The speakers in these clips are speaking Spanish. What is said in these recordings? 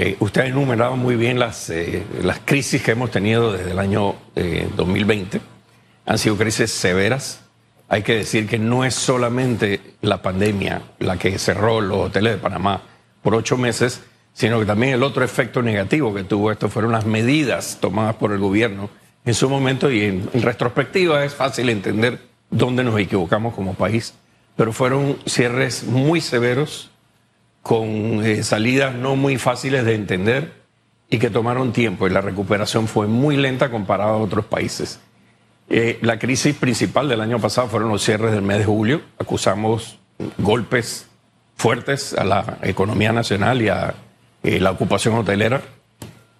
Eh, usted ha enumerado muy bien las, eh, las crisis que hemos tenido desde el año 2020. Han sido crisis severas. Hay que decir que no es solamente la pandemia la que cerró los hoteles de Panamá por ocho meses, sino que también el otro efecto negativo que tuvo esto fueron las medidas tomadas por el gobierno en su momento y en, retrospectiva es fácil entender dónde nos equivocamos como país, pero fueron cierres muy severos, con eh, salidas no muy fáciles de entender y que tomaron tiempo y la recuperación fue muy lenta comparada a otros países. Eh, la crisis principal del año pasado fueron los cierres del mes de julio. Acusamos golpes fuertes a la economía nacional y a eh, la ocupación hotelera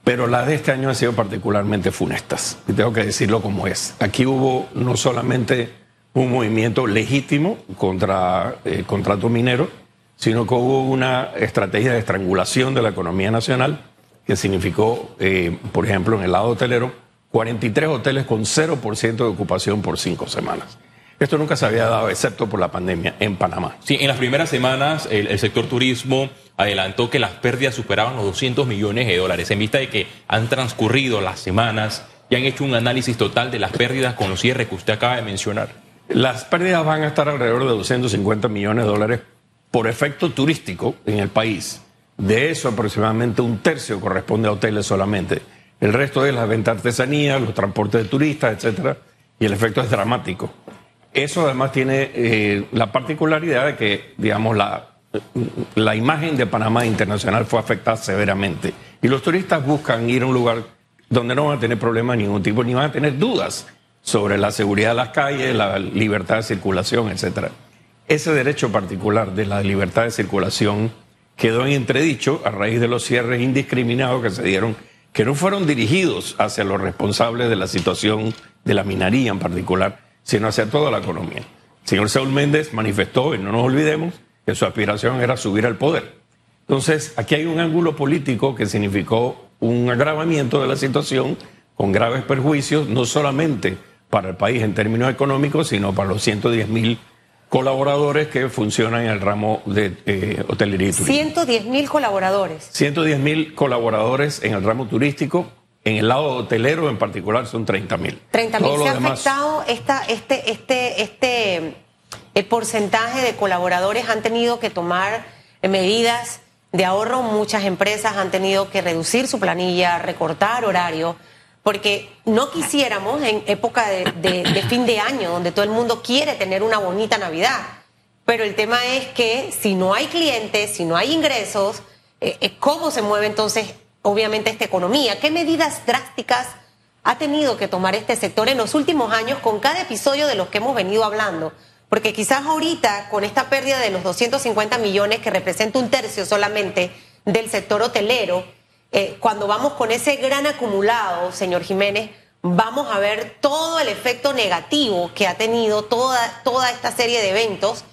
pero las de este año han sido particularmente funestas, y tengo que decirlo como es. Aquí hubo no solamente un movimiento legítimo contra el contrato minero, sino que hubo una estrategia de estrangulación de la economía nacional que significó, eh, por ejemplo, en el lado hotelero, 43 hoteles con 0% de ocupación por cinco semanas. Esto nunca se había dado, excepto por la pandemia, en Panamá. Sí, en las primeras semanas el sector turismo adelantó que las pérdidas superaban los 200 millones de dólares, en vista de que han transcurrido las semanas y han hecho un análisis total de las pérdidas con los cierres que usted acaba de mencionar. Las pérdidas van a estar alrededor de 250 millones de dólares por efecto turístico en el país. De eso aproximadamente un tercio corresponde a hoteles solamente. El resto es la venta de artesanía, los transportes de turistas, etcétera, y el efecto es dramático. Eso además tiene eh, la particularidad de que, digamos, la, la imagen de Panamá internacional fue afectada severamente. Y los turistas buscan ir a un lugar donde no van a tener problemas de ningún tipo, ni van a tener dudas sobre la seguridad de las calles, la libertad de circulación, etc. Ese derecho particular de la libertad de circulación quedó en entredicho a raíz de los cierres indiscriminados que se dieron, que no fueron dirigidos hacia los responsables de la situación de la minería en particular, sino hacia toda la economía. El señor Saúl Méndez manifestó, y no nos olvidemos, que su aspiración era subir al poder. Entonces, aquí hay un ángulo político que significó un agravamiento de la situación con graves perjuicios, no solamente para el país en términos económicos, sino para los 110 mil colaboradores que funcionan en el ramo de eh, hotelería y turismo. 110 mil colaboradores. 110 mil colaboradores en el ramo turístico. En el lado hotelero en particular son 30 mil. 30 mil. ¿Se ha afectado esta, este, este, este el porcentaje de colaboradores han tenido que tomar medidas de ahorro, muchas empresas han tenido que reducir su planilla, recortar horario, porque no quisiéramos en época de, fin de año, donde todo el mundo quiere tener una bonita Navidad, pero el tema es que si no hay clientes, si no hay ingresos, eh, eh, ¿cómo se mueve entonces obviamente esta economía? ¿Qué medidas drásticas ha tenido que tomar este sector en los últimos años con cada episodio de los que hemos venido hablando? Porque quizás ahorita, con esta pérdida de los 250 millones, que representa un tercio solamente del sector hotelero, eh, cuando vamos con ese gran acumulado, señor Jiménez, vamos a ver todo el efecto negativo que ha tenido toda, toda esta serie de eventos.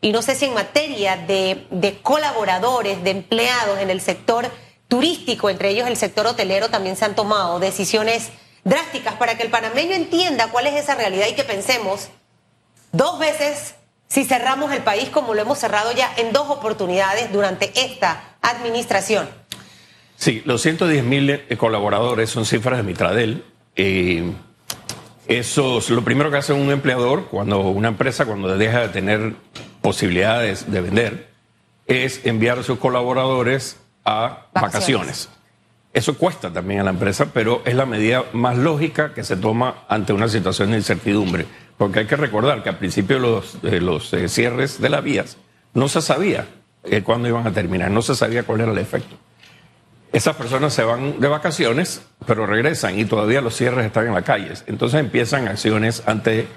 Y no sé si en materia de, de colaboradores, de empleados en el sector turístico, entre ellos el sector hotelero, también se han tomado decisiones drásticas para que el panameño entienda cuál es esa realidad y que pensemos dos veces si cerramos el país como lo hemos cerrado ya en dos oportunidades durante esta administración. Sí, los 110 mil eh, colaboradores son cifras de Mitradel. Eh, eso es lo primero que hace un empleador cuando una empresa cuando deja de tener posibilidades de vender es enviar a sus colaboradores a vacaciones. Eso cuesta también a la empresa, pero es la medida más lógica que se toma ante una situación de incertidumbre. Porque hay que recordar que al principio los, los eh, cierres de las vías no se sabía eh, cuándo iban a terminar, no se sabía cuál era el efecto. Esas personas se van de vacaciones, pero regresan y todavía los cierres están en las calles. Entonces empiezan acciones ante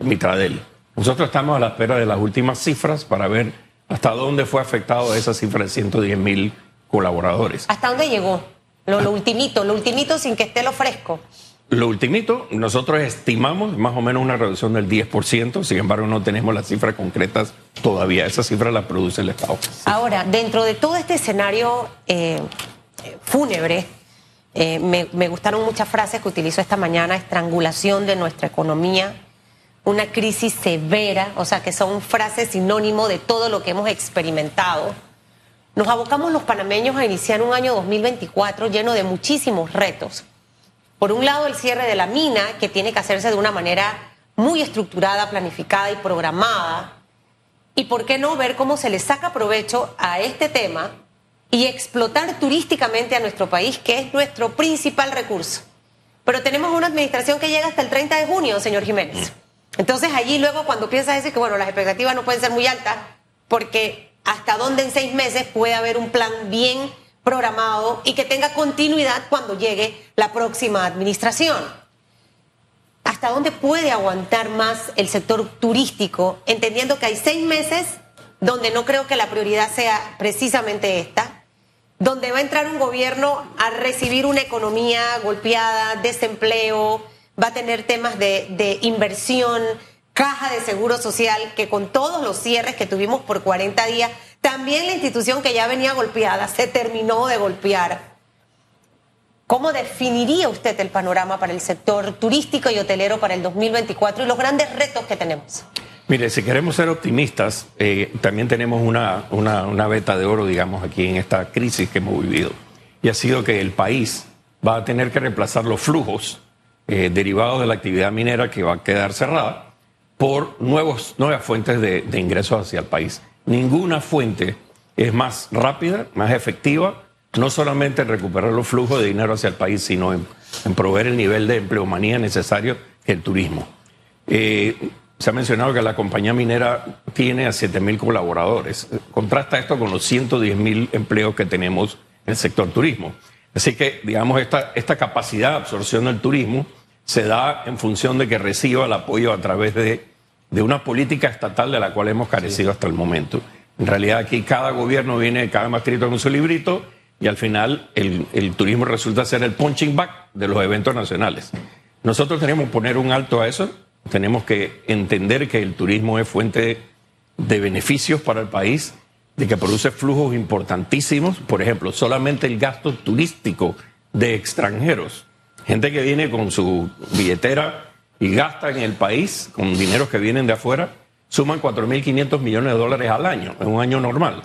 Mitradel. Nosotros estamos a la espera de las últimas cifras para ver hasta dónde fue afectado esa cifra de 110 mil colaboradores. ¿Hasta dónde llegó? Lo, lo ultimito, lo ultimito sin que esté lo fresco. Lo ultimito, nosotros estimamos más o menos una reducción del 10%, sin embargo no tenemos las cifras concretas todavía, esa cifra la produce el Estado. Ahora, dentro de todo este escenario eh, fúnebre, eh, me, me gustaron muchas frases que utilizó esta mañana, estrangulación de nuestra economía, una crisis severa, o sea que son frases sinónimo de todo lo que hemos experimentado. nos abocamos los panameños a iniciar un año 2024 lleno de muchísimos retos. Por un lado, el cierre de la mina, que tiene que hacerse de una manera muy estructurada, planificada y programada. Y por qué no ver cómo se le saca provecho a este tema y explotar turísticamente a nuestro país, que es nuestro principal recurso. Pero tenemos una administración que llega hasta el 30 de junio, señor Jiménez. Entonces allí luego cuando piensas decir que bueno, las expectativas no pueden ser muy altas, porque hasta dónde en seis meses puede haber un plan bien programado y que tenga continuidad cuando llegue la próxima administración. ¿Hasta dónde puede aguantar más el sector turístico, entendiendo que hay seis meses donde no creo que la prioridad sea precisamente esta, donde va a entrar un gobierno a recibir una economía golpeada, desempleo, va a tener temas de, inversión, caja de seguro social, que con todos los cierres que tuvimos por 40 días, también la institución que ya venía golpeada se terminó de golpear. ¿Cómo definiría usted el panorama para el sector turístico y hotelero para el 2024 y los grandes retos que tenemos? Mire, si queremos ser optimistas, eh, también tenemos una, una, una beta de oro, digamos, aquí en esta crisis que hemos vivido. Y ha sido que el país va a tener que reemplazar los flujos eh, derivados de la actividad minera que va a quedar cerrada por nuevos, nuevas fuentes de, ingresos hacia el país. Ninguna fuente es más rápida, más efectiva, no solamente en recuperar los flujos de dinero hacia el país, sino en, proveer el nivel de empleomanía necesario que el turismo. Eh, se ha mencionado que la compañía minera tiene a 7 mil colaboradores. Contrasta esto con los 110 mil empleos que tenemos en el sector turismo. Así que, digamos, esta, esta capacidad de absorción del turismo se da en función de que reciba el apoyo a través de, de una política estatal de la cual hemos carecido hasta el momento. En realidad aquí cada gobierno viene cada más escrito con su librito y al final el, el, turismo resulta ser el punching back de los eventos nacionales. Nosotros tenemos que poner un alto a eso, tenemos que entender que el turismo es fuente de beneficios para el país, de que produce flujos importantísimos, por ejemplo, solamente el gasto turístico de extranjeros Gente que viene con su billetera y gasta en el país con dineros que vienen de afuera, suman 4.500 millones de dólares al año, en un año normal.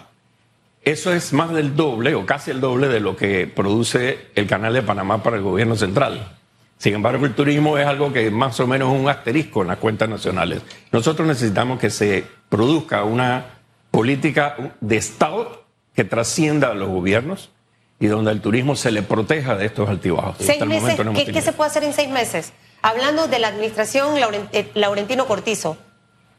Eso es más del doble o casi el doble de lo que produce el canal de Panamá para el gobierno central. Sin embargo, el turismo es algo que más o menos es un asterisco en las cuentas nacionales. Nosotros necesitamos que se produzca una política de Estado que trascienda a los gobiernos, y donde el turismo se le proteja de estos altibajos. Seis meses, ¿qué, se puede hacer en seis meses? Hablando de la administración eh, Laurentino Cortizo.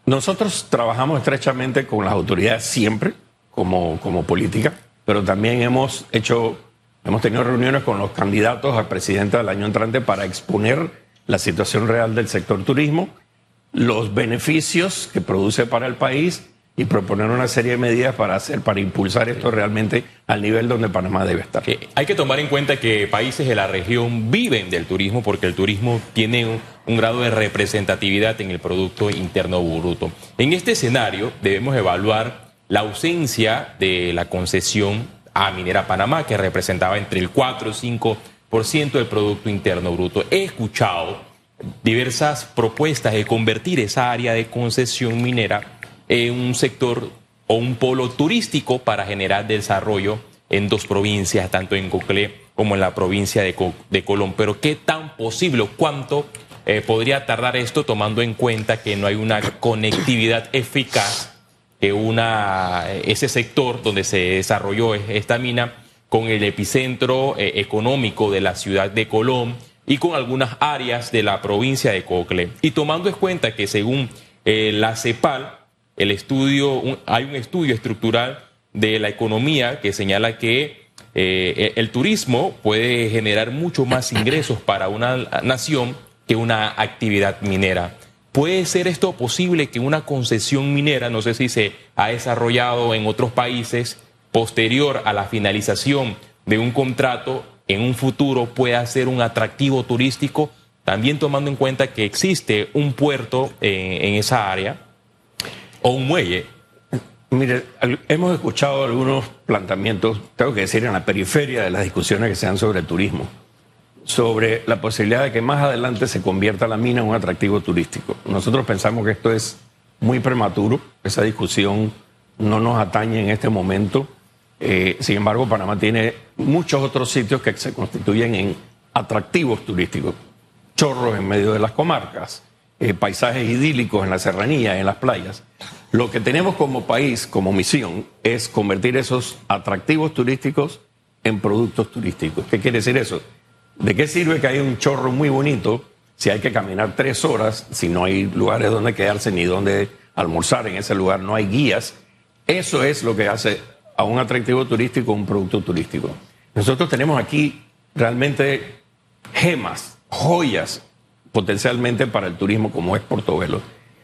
Nosotros trabajamos estrechamente con las autoridades siempre, como, como política, pero también hemos hecho, hemos tenido reuniones con los candidatos a presidente del año entrante para exponer la situación real del sector turismo, los beneficios que produce para el país y proponer una serie de medidas para hacer, para impulsar esto realmente al nivel donde Panamá debe estar. hay que tomar en cuenta que países de la región viven del turismo porque el turismo tiene un, grado de representatividad en el Producto Interno Bruto. En este escenario debemos evaluar la ausencia de la concesión a Minera Panamá, que representaba entre el 4 y 5% del Producto Interno Bruto. He escuchado diversas propuestas de convertir esa área de concesión minera en un sector o un polo turístico para generar desarrollo en dos provincias, tanto en Coclé como en la provincia de, de Colón. Pero ¿qué tan posible cuánto eh, podría tardar esto tomando en cuenta que no hay una conectividad eficaz una, ese sector donde se desarrolló esta mina con el epicentro eh, económico de la ciudad de Colón y con algunas áreas de la provincia de Coclé? Y tomando en cuenta que según eh, la CEPAL, el estudio, hay un estudio estructural de la economía que señala que eh, el turismo puede generar mucho más ingresos para una nación que una actividad minera. ¿Puede ser esto posible que una concesión minera, no sé si se ha desarrollado en otros países, posterior a la finalización de un contrato, en un futuro pueda ser un atractivo turístico, también tomando en cuenta que existe un puerto eh, en esa área? o un muelle. Mire, hemos escuchado algunos planteamientos, tengo que decir, en la periferia de las discusiones que se dan sobre el turismo, sobre la posibilidad de que más adelante se convierta la mina en un atractivo turístico. Nosotros pensamos que esto es muy prematuro, esa discusión no nos atañe en este momento. Eh, sin embargo, Panamá tiene muchos otros sitios que se constituyen en atractivos turísticos. Chorros en medio de las comarcas, eh, paisajes idílicos en la serranía, en las playas. Lo que tenemos como país, como misión, es convertir esos atractivos turísticos en productos turísticos. ¿Qué quiere decir eso? ¿De qué sirve que haya un chorro muy bonito si hay que caminar tres horas, si no hay lugares donde quedarse ni donde almorzar en ese lugar, no hay guías? Eso es lo que hace a un atractivo turístico un producto turístico. Nosotros tenemos aquí realmente gemas, joyas potencialmente para el turismo como es Portobelo.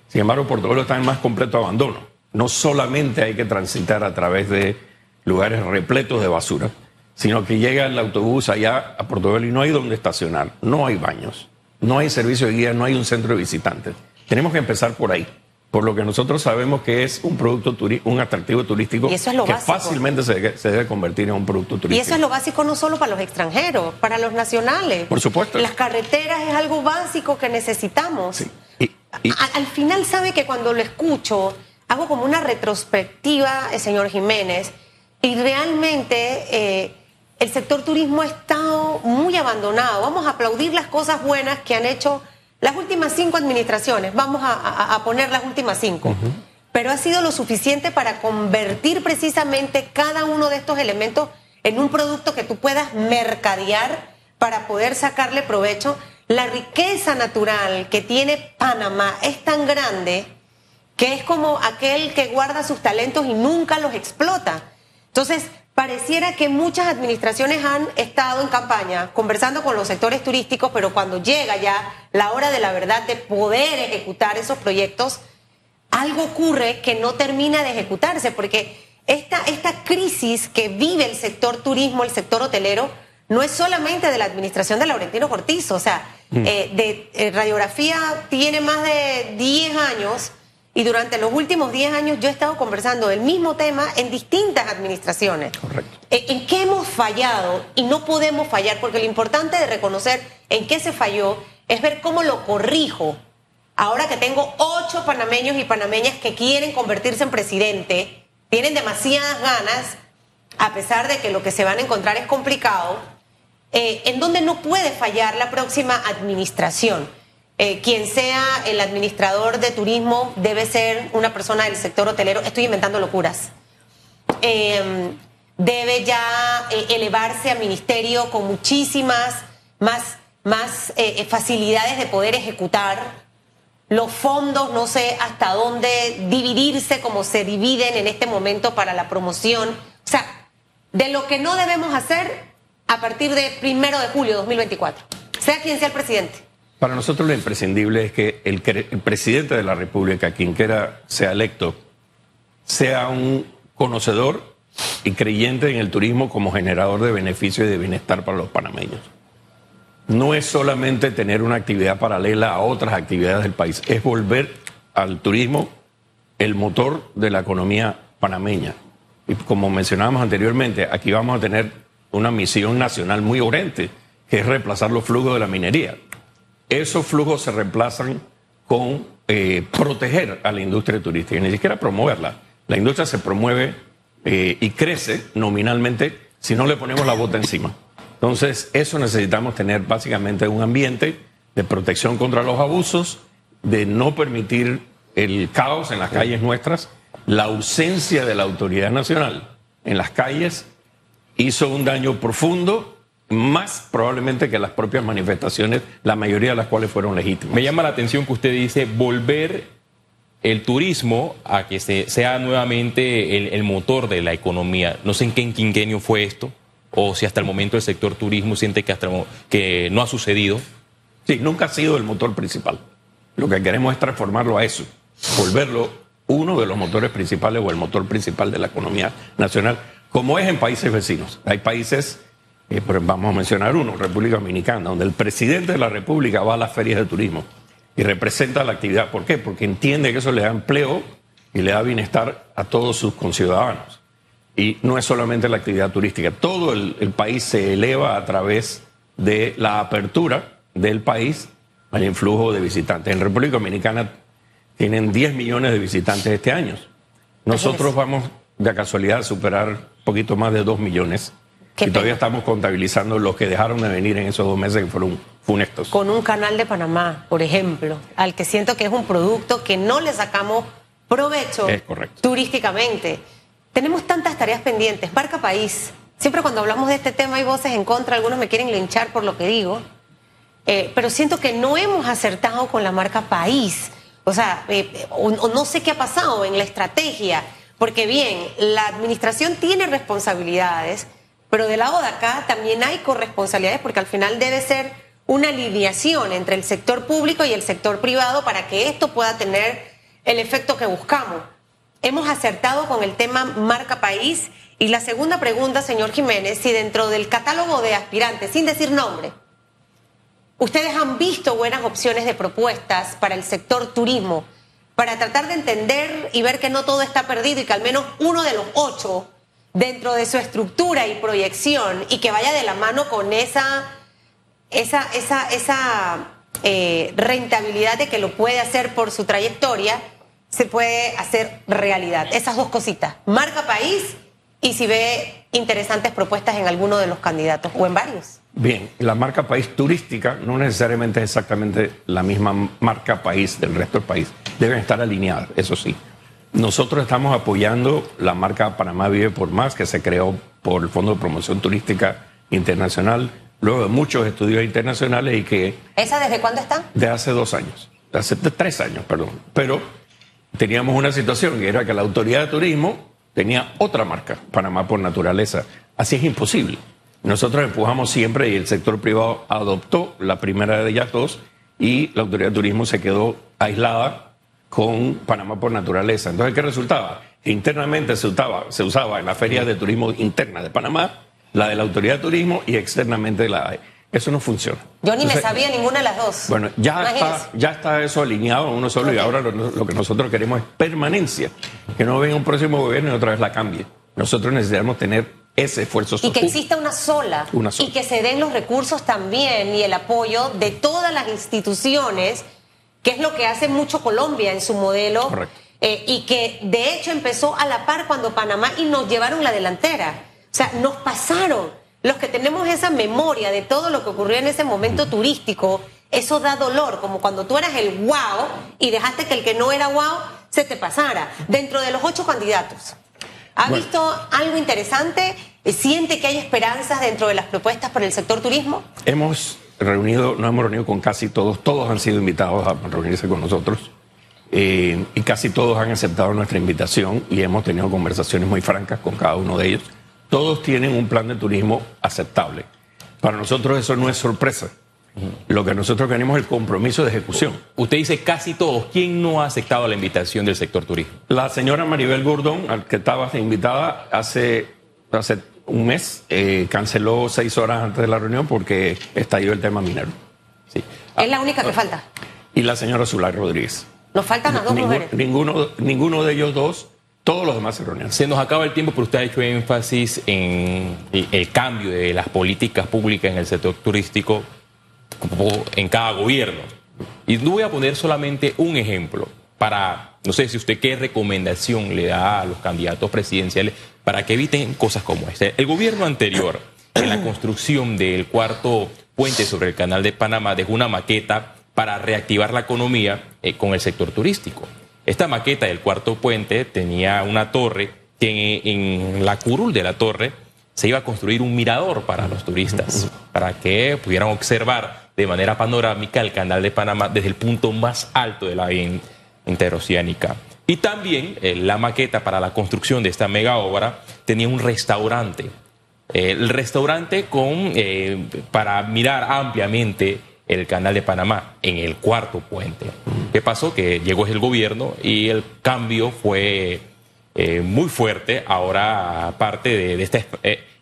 Sin embargo, Portobelo está en más completo abandono. No solamente hay que transitar a través de lugares repletos de basura, sino que llega el autobús allá a Portobelo y no hay donde estacionar, no hay baños, no hay servicio de guía, no hay un centro de visitantes. Tenemos que empezar por ahí por lo que nosotros sabemos que es un producto un atractivo turístico que fácilmente se, debe convertir en un producto turístico. Y eso es lo básico no solo para los extranjeros, para los nacionales. Por supuesto. Las carreteras es algo básico que necesitamos. al final sabe que cuando lo escucho hago como una retrospectiva, eh, señor Jiménez, y realmente eh, el sector turismo ha estado muy abandonado. Vamos a aplaudir las cosas buenas que han hecho las últimas cinco administraciones, vamos a, poner las últimas cinco, pero ha sido lo suficiente para convertir precisamente cada uno de estos elementos en un producto que tú puedas mercadear para poder sacarle provecho. La riqueza natural que tiene Panamá es tan grande que es como aquel que guarda sus talentos y nunca los explota. Entonces, Pareciera que muchas administraciones han estado en campaña conversando con los sectores turísticos, pero cuando llega ya la hora de la verdad de poder ejecutar esos proyectos, algo ocurre que no termina de ejecutarse, porque esta, esta crisis que vive el sector turismo, el sector hotelero, no es solamente de la administración de Laurentino Cortizo, o sea, mm. eh, de eh, radiografía tiene más de 10 años y durante los últimos 10 años yo he estado conversando del mismo tema en distintas administraciones. Correcto. Eh, ¿En qué hemos fallado? Y no podemos fallar, porque lo importante de reconocer en qué se falló es ver cómo lo corrijo. Ahora que tengo ocho panameños y panameñas que quieren convertirse en presidente, tienen demasiadas ganas, a pesar de que lo que se van a encontrar es complicado, eh, en donde no puede fallar la próxima administración. Eh, quien sea el administrador de turismo debe ser una persona del sector hotelero. Estoy inventando locuras. Eh, debe ya eh, elevarse a ministerio con muchísimas más, más facilidades de poder ejecutar. Los fondos, no sé hasta dónde dividirse como se dividen en este momento para la promoción. O sea, de lo que no debemos hacer a partir de primero de julio de 2024, sea quien sea el presidente. Para nosotros lo imprescindible es que el, presidente de la República, quien quiera sea electo, sea un conocedor y creyente en el turismo como generador de beneficio y de bienestar para los panameños. No es solamente tener una actividad paralela a otras actividades del país, es volver al turismo el motor de la economía panameña. Y como mencionábamos anteriormente, aquí vamos a tener una misión nacional muy urgente, que es reemplazar los flujos de la minería esos flujos se reemplazan con eh, proteger a la industria turística, ni siquiera promoverla. La industria se promueve eh, y crece nominalmente si no le ponemos la bota encima. Entonces, eso necesitamos tener básicamente un ambiente de protección contra los abusos, de no permitir el caos en las calles nuestras. La ausencia de la autoridad nacional en las calles hizo un daño profundo más probablemente que las propias manifestaciones, la mayoría de las cuales fueron legítimas. Me llama la atención que usted dice volver el turismo a que sea nuevamente el, motor de la economía. No sé en qué quinquenio fue esto, o si hasta el momento el sector turismo siente que, hasta, que no ha sucedido. Sí, nunca ha sido el motor principal. Lo que queremos es transformarlo a eso, volverlo uno de los motores principales o el motor principal de la economía nacional, como es en países vecinos. Hay países eh, vamos a mencionar uno, República Dominicana, donde el presidente de la República va a las ferias de turismo y representa la actividad. ¿Por qué? Porque entiende que eso le da empleo y le da bienestar a todos sus conciudadanos. Y no es solamente la actividad turística, todo el, país se eleva a través de la apertura del país al influjo de visitantes. En República Dominicana tienen 10 millones de visitantes este año. Nosotros vamos de casualidad superar un poquito más de 2 millones. Qué y todavía estamos contabilizando los que dejaron de venir en esos dos meses que fueron funestos. Con un canal de Panamá, por ejemplo, al que siento que es un producto que no le sacamos provecho Es correcto. turísticamente. Tenemos tantas tareas pendientes. Marca país. Siempre cuando hablamos de este tema hay voces en contra, algunos me quieren linchar por lo que digo. Eh, pero siento que no hemos acertado con la marca país. O sea, eh, o- o no sé qué ha pasado en la estrategia, porque bien, la administración tiene responsabilidades, pero del lado de acá también hay corresponsabilidades, porque al final debe ser una alineación entre el sector público y el sector privado para que esto pueda tener el efecto que buscamos. Hemos acertado con el tema marca país. Y la segunda pregunta, señor Jiménez, si dentro del catálogo de aspirantes, sin decir nombre, ustedes han visto buenas opciones de propuestas para el sector turismo, para tratar de entender y ver que no todo está perdido y que al menos uno de los ocho dentro de su estructura y proyección y que vaya de la mano con esa, esa, esa, esa eh, rentabilidad de que lo puede hacer por su trayectoria, se puede hacer realidad. Esas dos cositas, marca país y si ve interesantes propuestas en alguno de los candidatos o en varios. Bien, la marca país turística no necesariamente es exactamente la misma marca país del resto del país. Deben estar alineadas, eso sí. Nosotros estamos apoyando la marca Panamá Vive por Más, que se creó por el Fondo de Promoción Turística Internacional, luego de muchos estudios internacionales y que ¿Esa desde cuándo está? de hace dos años, de hace tres años, perdón. Pero teníamos una situación que era que la autoridad de turismo tenía otra marca, Panamá por naturaleza. Así es imposible. Nosotros empujamos siempre y el sector privado adoptó la primera de ellas dos y la autoridad de turismo se quedó aislada con Panamá por naturaleza. Entonces, ¿qué resultaba? Internamente se usaba, se usaba en las ferias de turismo interna de Panamá, la de la autoridad de turismo y externamente la de... Eso no funciona. Yo ni me sabía ninguna de las dos. bueno, ya está, ya está eso alineado en uno solo y ahora lo, lo que nosotros queremos es permanencia. Que no venga un próximo gobierno y otra vez la cambie. Nosotros necesitamos tener ese esfuerzo Y que exista una sola, Una sola. Y que se den los recursos también y el apoyo de todas las instituciones, que es lo que hace mucho Colombia en su modelo. Correcto. eh, y que de hecho empezó a la par cuando Panamá y nos llevaron la delantera. O sea, nos pasaron. Los que tenemos esa memoria de todo lo que ocurrió en ese momento turístico, eso da dolor, como cuando tú eras el wow y dejaste que el que no era wow se te pasara. Dentro de los ocho candidatos, ¿Ha Bueno. visto algo interesante? ¿Siente que hay esperanzas dentro de las propuestas para el sector turismo? Hemos reunido, nos hemos reunido con casi todos, todos han sido invitados a reunirse con nosotros eh, y casi todos han aceptado nuestra invitación y hemos tenido conversaciones muy francas con cada uno de ellos. Todos tienen un plan de turismo aceptable. Para nosotros eso no es sorpresa. Lo que nosotros queremos es el compromiso de ejecución. Usted dice casi todos. ¿Quién no ha aceptado la invitación del sector turismo? La señora Maribel Gordon, al que estaba invitada hace, hace un mes, eh, canceló seis horas antes de la reunión porque estalló el tema minero. Sí. es la única que falta. Y la señora Zulay Rodríguez. Nos faltan las dos mujeres. ninguno, ninguno de ellos dos, todos los demás se reunieron. Se nos acaba el tiempo, pero usted ha hecho énfasis en el el cambio de las políticas públicas en el sector turístico en cada gobierno. Y no voy a poner solamente un ejemplo para, no sé si usted qué recomendación le da a los candidatos presidenciales para que eviten cosas como esta. El gobierno anterior, en la construcción del cuarto puente sobre el canal de Panamá, dejó una maqueta para reactivar la economía eh, con el sector turístico. Esta maqueta del cuarto puente tenía una torre que en, en la curul de la torre se iba a construir un mirador para los turistas, para que pudieran observar de manera panorámica el canal de Panamá desde el punto más alto de la interoceánica. Y también eh, la maqueta para la construcción de esta mega obra tenía un restaurante. Eh, el restaurante con, eh, para mirar ampliamente el canal de Panamá en el cuarto puente. ¿Qué pasó? Que llegó el gobierno y el cambio fue muy fuerte. Ahora, parte de, esta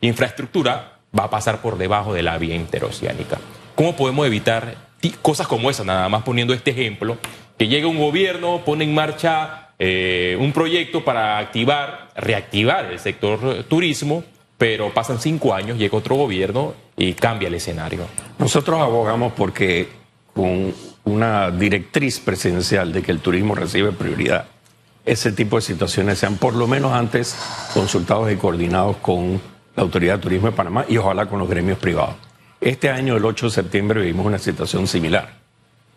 infraestructura, va a pasar por debajo de la vía interoceánica. ¿Cómo podemos evitar cosas como esa? Nada más poniendo este ejemplo, que llega un gobierno, pone en marcha eh, un proyecto para activar, reactivar el sector turismo, pero pasan cinco años, llega otro gobierno y cambia el escenario. Nosotros abogamos porque con una directriz presidencial de que el turismo recibe prioridad ese tipo de situaciones sean por lo menos antes consultados y coordinados con la Autoridad de Turismo de Panamá y ojalá con los gremios privados. Este año, el 8 de septiembre, vivimos una situación similar.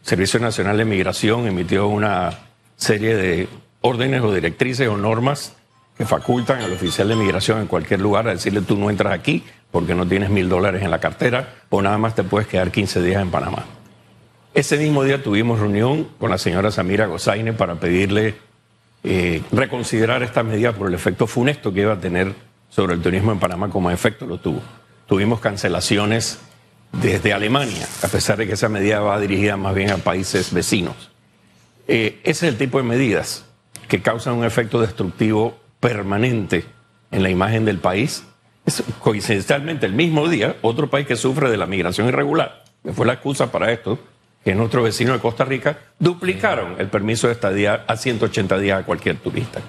Servicio Nacional de Migración emitió una serie de órdenes o directrices o normas que facultan al oficial de migración en cualquier lugar a decirle tú no entras aquí porque no tienes mil dólares en la cartera o nada más te puedes quedar 15 días en Panamá. Ese mismo día tuvimos reunión con la señora Samira Gozaine para pedirle eh, reconsiderar esta medida por el efecto funesto que iba a tener sobre el turismo en Panamá, como efecto lo tuvo. Tuvimos cancelaciones desde Alemania, a pesar de que esa medida va dirigida más bien a países vecinos. Eh, ese es el tipo de medidas que causan un efecto destructivo permanente en la imagen del país. Es coincidencialmente el mismo día, otro país que sufre de la migración irregular, que fue la excusa para esto, que es nuestro vecino de Costa Rica, duplicaron el permiso de estadía a 180 días a cualquier turista.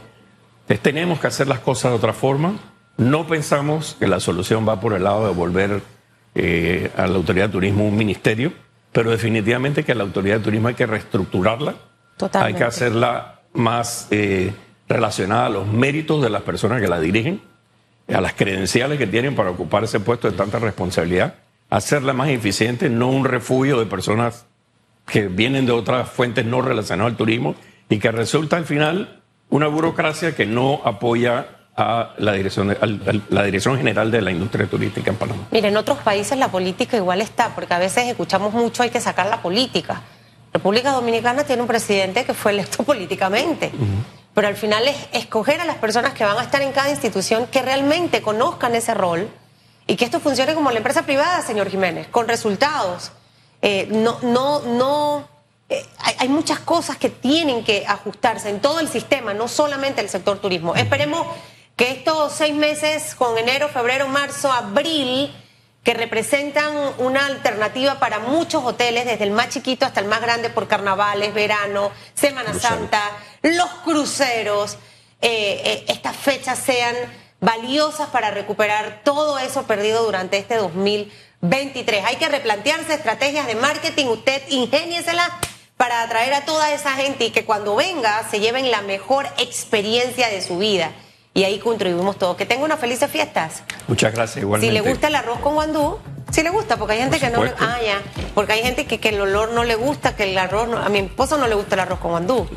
Entonces tenemos que hacer las cosas de otra forma. No pensamos que la solución va por el lado de volver eh, a la Autoridad de Turismo un ministerio, pero definitivamente que la Autoridad de Turismo hay que reestructurarla, hay que hacerla más eh, relacionada a los méritos de las personas que la dirigen, a las credenciales que tienen para ocupar ese puesto de tanta responsabilidad, hacerla más eficiente, no un refugio de personas que vienen de otras fuentes no relacionadas al turismo y que resulta al final una burocracia que no apoya a la dirección, la dirección general de la industria turística en Panamá. Mire, en otros países la política igual está, porque a veces escuchamos mucho hay que sacar la política. República Dominicana tiene un presidente que fue electo políticamente, pero al final es escoger a las personas que van a estar en cada institución que realmente conozcan ese rol y que esto funcione como la empresa privada, señor Jiménez, con resultados. Eh, no, no, no. Eh, hay, hay, muchas cosas que tienen que ajustarse en todo el sistema, no solamente el sector turismo. Esperemos que estos seis meses, con enero, febrero, marzo, abril, que representan una alternativa para muchos hoteles, desde el más chiquito hasta el más grande por carnavales, verano, Semana Santa, los cruceros, eh, eh, estas fechas sean valiosas para recuperar todo eso perdido durante este 2023. Hay que replantearse estrategias de marketing, usted ingéniesela para atraer a toda esa gente y que cuando venga se lleven la mejor experiencia de su vida y ahí contribuimos todos. Que tenga unas felices fiestas. Muchas gracias, igualmente. Si le gusta el arroz con guandú, si le gusta, porque hay gente que no le, Ah, ya. Porque hay gente que, que, el olor no le gusta, que el arroz. a mi esposo no le gusta el arroz con guandú.